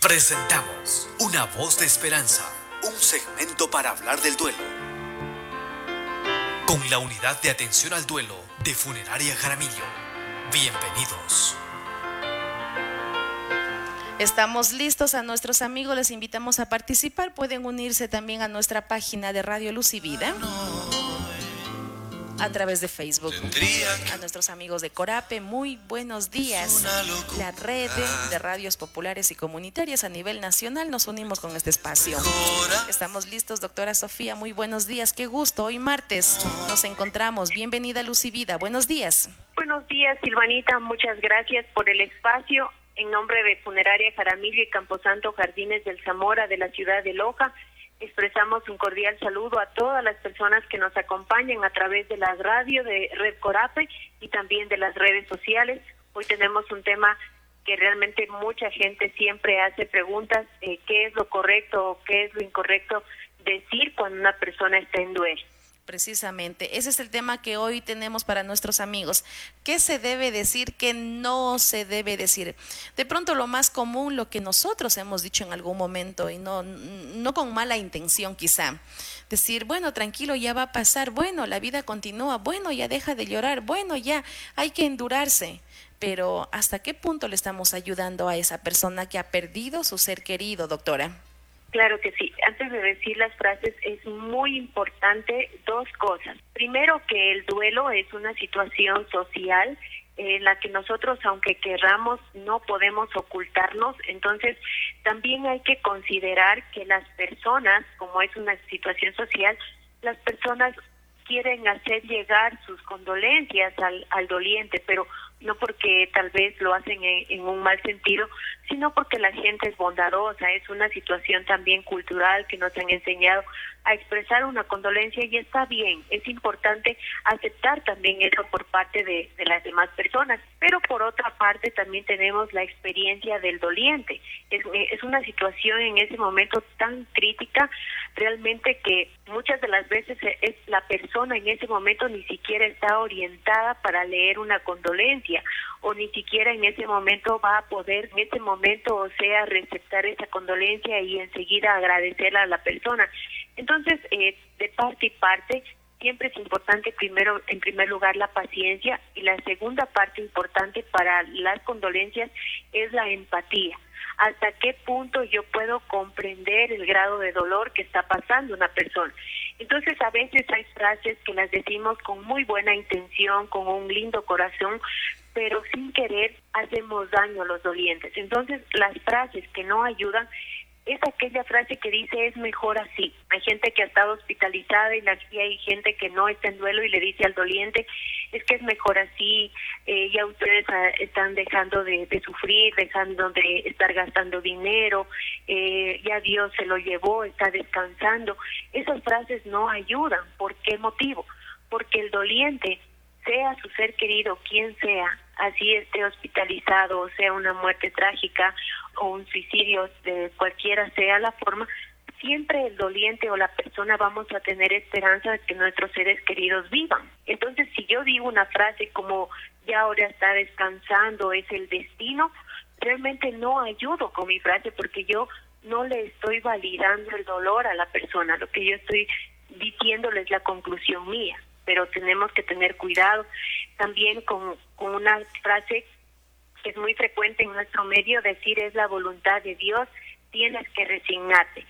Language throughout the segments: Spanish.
Presentamos Una voz de esperanza, un segmento para hablar del duelo. Con la unidad de atención al duelo de Funeraria Jaramillo. Bienvenidos. Estamos listos a nuestros amigos, les invitamos a participar. Pueden unirse también a nuestra página de Radio Luz y Vida a través de Facebook. A nuestros amigos de Corape, muy buenos días. La red de radios populares y comunitarias a nivel nacional nos unimos con este espacio. Estamos listos, doctora Sofía, muy buenos días, qué gusto. Hoy martes nos encontramos. Bienvenida Luz y Vida, buenos días. Buenos días, Silvanita, muchas gracias por el espacio. En nombre de Funeraria Jaramillo y Camposanto Jardines del Zamora de la ciudad de Loja, expresamos un cordial saludo a todas las personas que nos acompañan a través de la radio de Red Corape y también de las redes sociales. Hoy tenemos un tema que realmente mucha gente siempre hace preguntas, eh, qué es lo correcto o qué es lo incorrecto decir cuando una persona está en duelo. Precisamente, ese es el tema que hoy tenemos para nuestros amigos. ¿Qué se debe decir, qué no se debe decir? De pronto lo más común, lo que nosotros hemos dicho en algún momento y no, no con mala intención quizá. Decir, bueno, tranquilo, ya va a pasar, bueno, la vida continúa, bueno, ya deja de llorar, bueno, ya hay que endurarse. Pero ¿hasta qué punto le estamos ayudando a esa persona que ha perdido su ser querido, doctora? Claro que sí. Antes de decir las frases es muy importante dos cosas. Primero que el duelo es una situación social en la que nosotros, aunque querramos, no podemos ocultarnos. Entonces, también hay que considerar que las personas, como es una situación social, las personas quieren hacer llegar sus condolencias al, al doliente, pero no porque tal vez lo hacen en, un mal sentido, sino porque la gente es bondadosa, es una situación también cultural que nos han enseñado a expresar una condolencia y está bien, es importante aceptar también eso por parte de, las demás personas, pero por otra parte también tenemos la experiencia del doliente, es, es una situación en ese momento tan crítica realmente que muchas de las veces es la persona en ese momento ni siquiera está orientada para leer una condolencia, o ni siquiera en ese momento va a poder, en ese momento, o sea, receptar esa condolencia y enseguida agradecer a la persona. Entonces, eh, de parte y parte, siempre es importante primero, en primer lugar, la paciencia y la segunda parte importante para las condolencias es la empatía hasta qué punto yo puedo comprender el grado de dolor que está pasando una persona. Entonces a veces hay frases que las decimos con muy buena intención, con un lindo corazón, pero sin querer hacemos daño a los dolientes. Entonces las frases que no ayudan es aquella frase que dice es mejor así. Hay gente que ha estado hospitalizada y hay gente que no está en duelo y le dice al doliente es que es mejor así, eh, ya ustedes ah, están dejando de, sufrir, dejando de estar gastando dinero, eh, ya Dios se lo llevó, está descansando. Esas frases no ayudan. ¿Por qué motivo? Porque el doliente, sea su ser querido, quien sea, así esté hospitalizado o sea una muerte trágica o un suicidio de cualquiera sea la forma, siempre el doliente o la persona vamos a tener esperanza de que nuestros seres queridos vivan. Entonces, si yo digo una frase como ya ahora está descansando, es el destino, realmente no ayudo con mi frase porque yo no le estoy validando el dolor a la persona, lo que yo estoy diciéndole es la conclusión mía, pero tenemos que tener cuidado también con, con una frase que es muy frecuente en nuestro medio, decir es la voluntad de Dios, tienes que resignarte.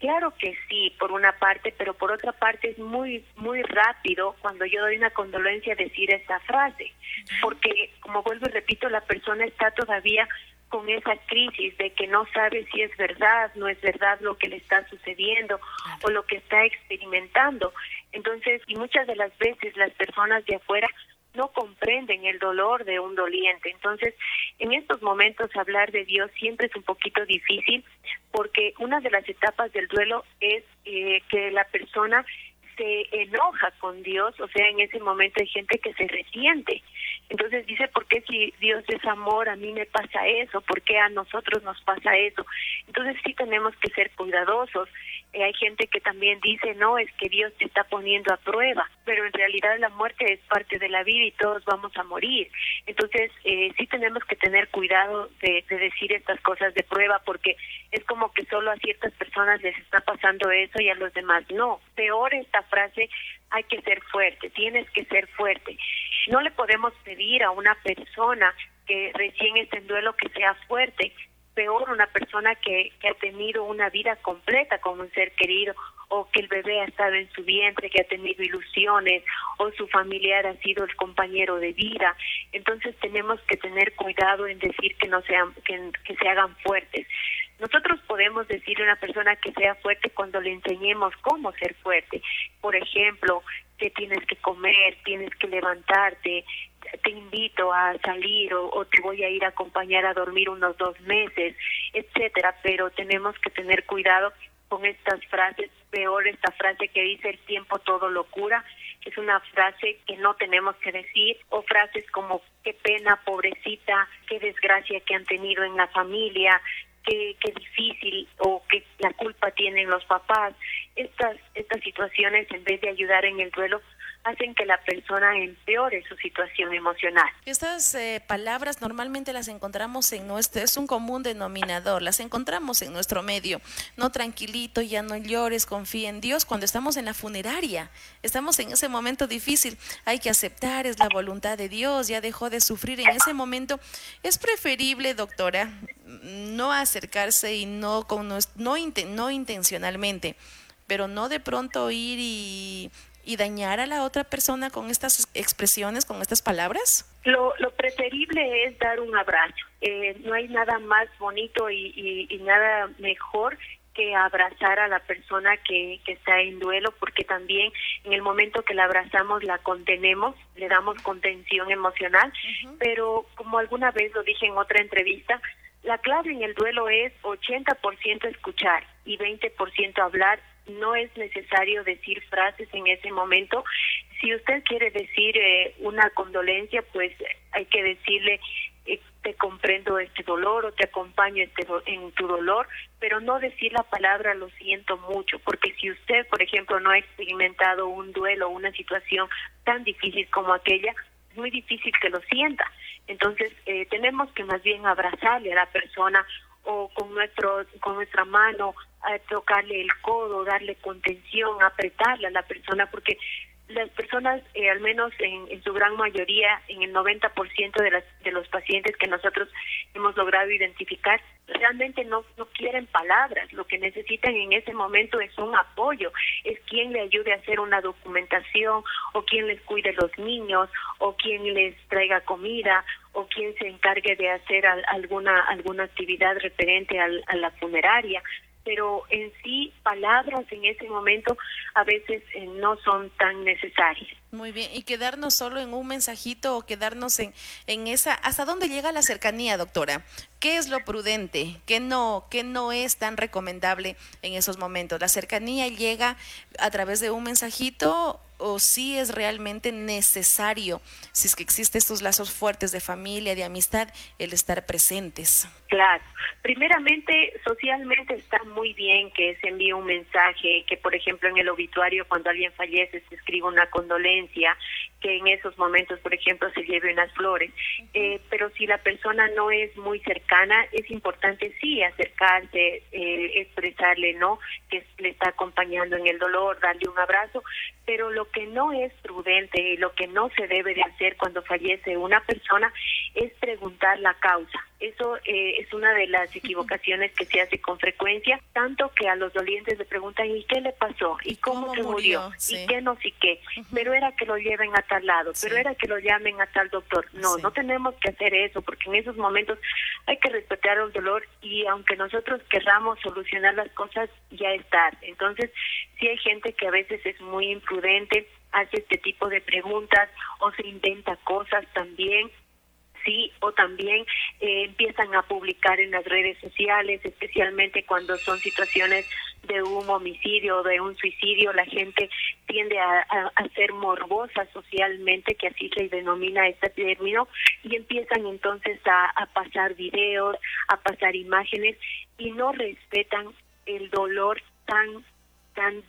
Claro que sí, por una parte, pero por otra parte es muy, muy rápido cuando yo doy una condolencia decir esta frase, porque como vuelvo y repito, la persona está todavía con esa crisis de que no sabe si es verdad, no es verdad lo que le está sucediendo o lo que está experimentando. Entonces, y muchas de las veces las personas de afuera no comprenden el dolor de un doliente. Entonces, en estos momentos hablar de Dios siempre es un poquito difícil porque una de las etapas del duelo es eh, que la persona se enoja con Dios, o sea, en ese momento hay gente que se resiente Entonces dice, ¿por qué si Dios es amor, a mí me pasa eso? ¿Por qué a nosotros nos pasa eso? Entonces sí tenemos que ser cuidadosos. Eh, hay gente que también dice, no, es que Dios te está poniendo a prueba, pero en realidad la muerte es parte de la vida y todos vamos a morir. Entonces eh, sí tenemos que tener cuidado de, de decir estas cosas de prueba porque es como que solo a ciertas personas les está pasando eso y a los demás no. Peor esta frase, hay que ser fuerte, tienes que ser fuerte. No le podemos pedir a una persona que recién está en duelo que sea fuerte, peor una persona que, que ha tenido una vida completa con un ser querido o que el bebé ha estado en su vientre, que ha tenido ilusiones o su familiar ha sido el compañero de vida. Entonces tenemos que tener cuidado en decir que no sean que, que se hagan fuertes. Nosotros podemos decirle a una persona que sea fuerte cuando le enseñemos cómo ser fuerte. Por ejemplo, que tienes que comer, tienes que levantarte, te invito a salir o, te voy a ir a acompañar a dormir unos dos meses, etcétera. Pero tenemos que tener cuidado con estas frases, peor esta frase que dice el tiempo todo lo cura, es una frase que no tenemos que decir, o frases como qué pena, pobrecita, qué desgracia que han tenido en la familia, qué, qué difícil o qué la culpa tienen los papás. Estas, estas situaciones, en vez de ayudar en el duelo, hacen que la persona empeore su situación emocional. Estas eh, palabras normalmente las encontramos en nuestro, es un común denominador, las encontramos en nuestro medio. No tranquilito, ya no llores, confía en Dios. Cuando estamos en la funeraria, estamos en ese momento difícil, hay que aceptar, es la voluntad de Dios, ya dejó de sufrir en ese momento. Es preferible, doctora, no acercarse y no, con, no, no, intencionalmente, pero no de pronto ir y y dañar a la otra persona con estas expresiones, con estas palabras? Lo, lo preferible es dar un abrazo. Eh, no hay nada más bonito y, y, y, nada mejor que abrazar a la persona que, que está en duelo, porque también en el momento que la abrazamos la contenemos, le damos contención emocional, uh -huh. pero como alguna vez lo dije en otra entrevista, la clave en el duelo es 80% escuchar y 20% hablar no es necesario decir frases en ese momento. Si usted quiere decir eh, una condolencia, pues hay que decirle eh, te comprendo este dolor o te acompaño este en tu dolor, pero no decir la palabra lo siento mucho, porque si usted, por ejemplo, no ha experimentado un duelo o una situación tan difícil como aquella, es muy difícil que lo sienta. Entonces, eh, tenemos que más bien abrazarle a la persona o con nuestro con nuestra mano a tocarle el codo, darle contención, apretarle a la persona, porque las personas, eh, al menos en, en, su gran mayoría, en el 90% de, las, de los pacientes que nosotros hemos logrado identificar, realmente no, no quieren palabras, lo que necesitan en ese momento es un apoyo, es quien le ayude a hacer una documentación o quien les cuide los niños o quien les traiga comida o quien se encargue de hacer al, alguna alguna actividad referente al, a la funeraria pero en sí palabras en ese momento a veces eh, no son tan necesarias. Muy bien, y quedarnos solo en un mensajito o quedarnos en, en esa, ¿hasta dónde llega la cercanía, doctora? ¿Qué es lo prudente? ¿Qué no, qué no es tan recomendable en esos momentos? ¿La cercanía llega a través de un mensajito o si es realmente necesario, si es que existen estos lazos fuertes de familia, de amistad, el estar presentes? Claro. Primeramente, socialmente está muy bien que se envíe un mensaje, que por ejemplo en el obituario cuando alguien fallece se escriba una condolencia, que en esos momentos, por ejemplo, se lleve unas flores. Eh, pero si la persona no es muy cercana, es importante sí acercarse, eh, expresarle, ¿no? Que le está acompañando en el dolor, darle un abrazo, pero lo que no es prudente y lo que no se debe de hacer cuando fallece una persona es preguntar la causa. Eso eh, es una de las equivocaciones que se hace con frecuencia, tanto que a los dolientes le preguntan ¿y qué le pasó? ¿y cómo, ¿Cómo se murió? murió? Sí. ¿y qué no sé qué? Uh -huh. Pero era que lo lleven a tal lado, sí. pero era que lo llamen a tal doctor. No, sí. no tenemos que hacer eso, porque en esos momentos hay que respetar el dolor y aunque nosotros querramos solucionar las cosas, ya es tarde. Entonces, sí hay gente que a veces es muy imprudente, hace este tipo de preguntas o se inventa cosas también sí o también eh, empiezan a publicar en las redes sociales, especialmente cuando son situaciones de un homicidio o de un suicidio, la gente tiende a, ser morbosa socialmente, que así se denomina este término, y empiezan entonces a, a pasar videos, a pasar imágenes y no respetan el dolor tan tan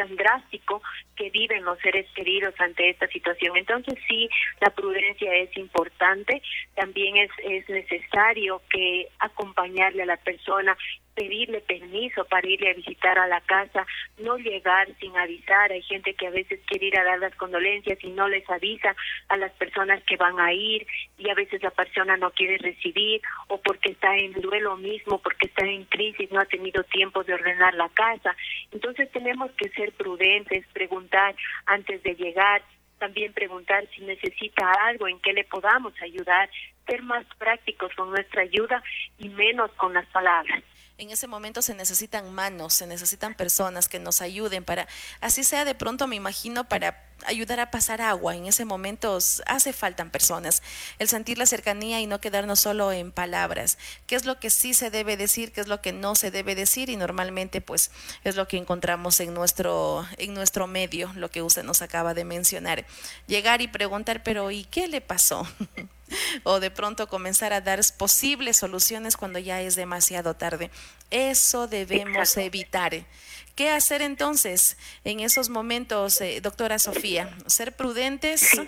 tan drástico que viven los seres queridos ante esta situación. Entonces sí, la prudencia es importante, también es, es necesario que acompañarle a la persona pedirle permiso para irle a visitar a la casa, no llegar sin avisar. Hay gente que a veces quiere ir a dar las condolencias y no les avisa a las personas que van a ir y a veces la persona no quiere recibir o porque está en duelo mismo, porque está en crisis, no ha tenido tiempo de ordenar la casa. Entonces tenemos que ser prudentes, preguntar antes de llegar, también preguntar si necesita algo, en qué le podamos ayudar, ser más prácticos con nuestra ayuda y menos con las palabras en ese momento se necesitan manos, se necesitan personas que nos ayuden para, así sea de pronto me imagino, para ayudar a pasar agua. En ese momento hace falta personas. El sentir la cercanía y no quedarnos solo en palabras. ¿Qué es lo que sí se debe decir? ¿Qué es lo que no se debe decir? Y normalmente pues es lo que encontramos en nuestro, en nuestro medio, lo que usted nos acaba de mencionar. Llegar y preguntar, pero ¿y qué le pasó? o de pronto comenzar a dar posibles soluciones cuando ya es demasiado tarde. Eso debemos evitar. ¿Qué hacer entonces en esos momentos, eh, doctora Sofía? Ser prudentes,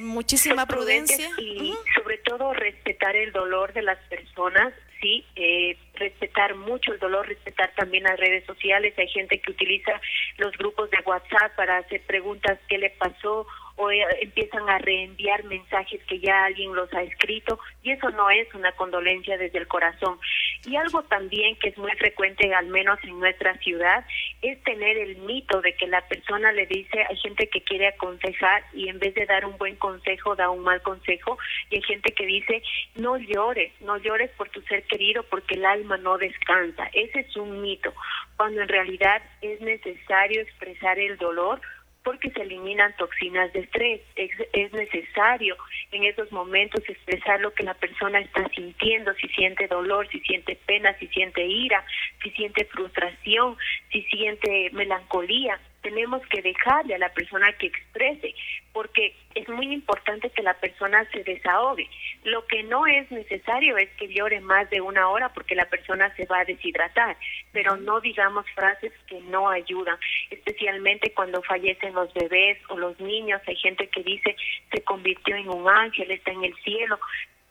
muchísima prudencia. Y sobre todo respetar el dolor de las personas, sí, eh, respetar mucho el dolor, respetar también las redes sociales. Hay gente que utiliza los grupos de WhatsApp para hacer preguntas, ¿qué le pasó? O eh, empiezan a reenviar mensajes que ya alguien los ha escrito y eso no es una condolencia desde el corazón. Y algo también que es muy frecuente, al menos en nuestra ciudad, es tener el mito de que la persona le dice, hay gente que quiere aconsejar y en vez de dar un buen consejo, da un mal consejo, y hay gente que dice, no llores, no llores por tu ser querido porque el alma no descansa. Ese es un mito, cuando en realidad es necesario expresar el dolor porque se eliminan toxinas de estrés. Es, necesario en esos momentos expresar lo que la persona está sintiendo, si siente dolor, si siente pena, si siente ira, si siente frustración, si siente melancolía tenemos que dejarle a la persona que exprese, porque es muy importante que la persona se desahogue. Lo que no es necesario es que llore más de una hora porque la persona se va a deshidratar, pero no digamos frases que no ayudan, especialmente cuando fallecen los bebés o los niños. Hay gente que dice se convirtió en un ángel, está en el cielo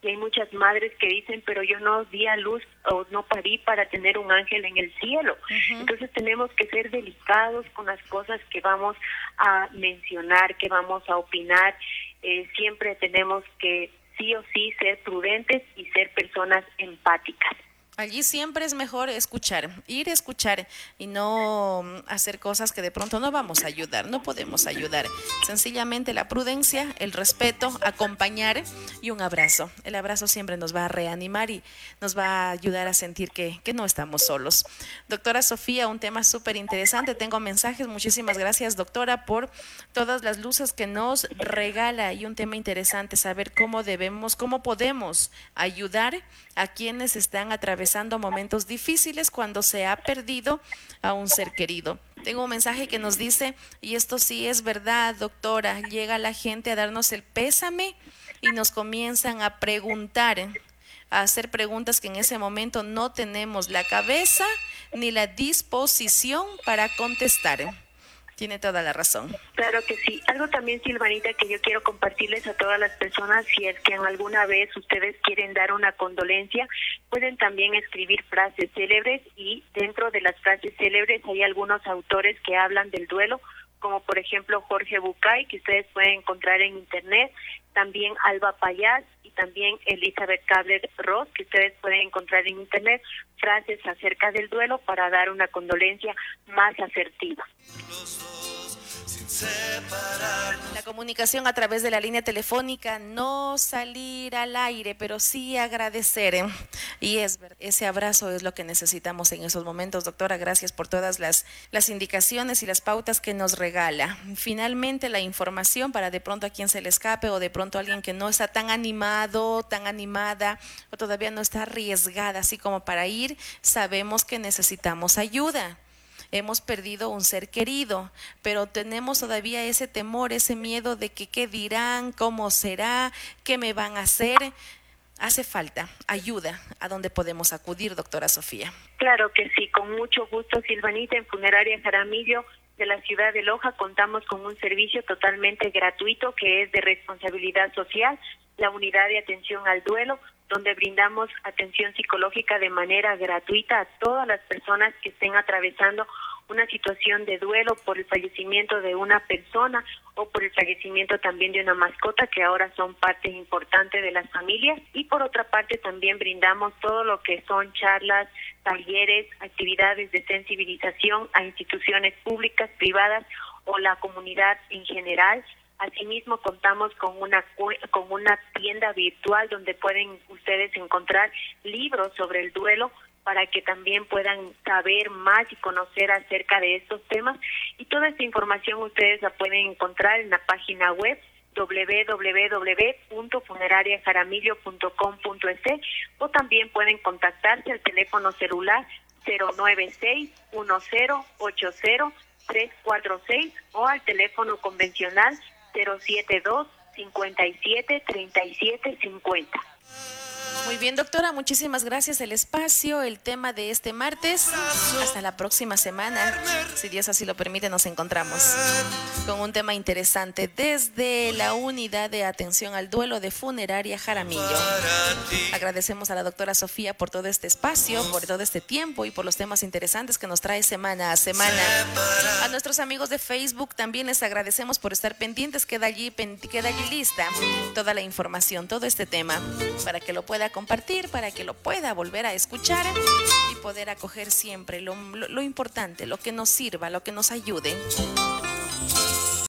y hay muchas madres que dicen, pero yo no di a luz o no parí para tener un ángel en el cielo. Entonces tenemos que ser delicados con las cosas que vamos a mencionar, que vamos a opinar. Eh, siempre tenemos que sí o sí ser prudentes y ser personas empáticas. Allí siempre es mejor escuchar, ir a escuchar y no hacer cosas que de pronto no vamos a ayudar, no podemos ayudar. Sencillamente la prudencia, el respeto, acompañar y un abrazo. El abrazo siempre nos va a reanimar y nos va a ayudar a sentir que, que no estamos solos. Doctora Sofía, un tema súper interesante. Tengo mensajes. Muchísimas gracias, doctora, por todas las luces que nos regala y un tema interesante, saber cómo debemos, cómo podemos ayudar a quienes están atravesando momentos difíciles cuando se ha perdido a un ser querido. Tengo un mensaje que nos dice, y esto sí es verdad, doctora, llega la gente a darnos el pésame y nos comienzan a preguntar, a hacer preguntas que en ese momento no tenemos la cabeza ni la disposición para contestar. Tiene toda la razón. Claro que sí. Algo también, Silvanita, que yo quiero compartirles a todas las personas, si es que alguna vez ustedes quieren dar una condolencia, pueden también escribir frases célebres y dentro de las frases célebres hay algunos autores que hablan del duelo, como por ejemplo Jorge Bucay, que ustedes pueden encontrar en internet, también Alba Payás y también Elizabeth Cabler Ross, que ustedes pueden encontrar en internet, frases acerca del duelo para dar una condolencia más asertiva. La comunicación a través de la línea telefónica, no salir al aire, pero sí agradecer. ¿eh? Y es ese abrazo es lo que necesitamos en esos momentos. Doctora, gracias por todas las, las indicaciones y las pautas que nos regala. Finalmente, la información para de pronto a quien se le escape o de pronto a alguien que no está tan animado, tan animada o todavía no está arriesgada así como para ir, sabemos que necesitamos ayuda hemos perdido un ser querido, pero tenemos todavía ese temor, ese miedo de que qué dirán, cómo será, qué me van a hacer. Hace falta ayuda a donde podemos acudir, doctora Sofía. Claro que sí, con mucho gusto, Silvanita, en Funeraria Jaramillo de la ciudad de Loja contamos con un servicio totalmente gratuito que es de responsabilidad social, la unidad de atención al duelo, donde brindamos atención psicológica de manera gratuita a todas las personas que estén atravesando una situación de duelo por el fallecimiento de una persona o por el fallecimiento también de una mascota que ahora son parte importante de las familias. Y por otra parte también brindamos todo lo que son charlas, talleres, actividades de sensibilización a instituciones públicas, privadas o la comunidad en general Asimismo, contamos con una, con una tienda virtual donde pueden ustedes encontrar libros sobre el duelo para que también puedan saber más y conocer acerca de estos temas. Y toda esta información ustedes la pueden encontrar en la página web www.funerariajaramillo.com.es o también pueden contactarse al teléfono celular 096 1080 346 o al teléfono convencional 072 57 37 50. Muy bien, doctora, muchísimas gracias. El espacio, el tema de este martes. Hasta la próxima semana. Si Dios así lo permite, nos encontramos con un tema interesante desde la unidad de atención al duelo de funeraria Jaramillo. Agradecemos a la doctora Sofía por todo este espacio, por todo este tiempo y por los temas interesantes que nos trae semana a semana. A nuestros amigos de Facebook también les agradecemos por estar pendientes. Queda allí, queda allí lista toda la información, todo este tema, para que lo pueda compartir, para que lo pueda volver a escuchar y poder acoger siempre lo, lo importante, lo que nos sirva, lo que nos ayude.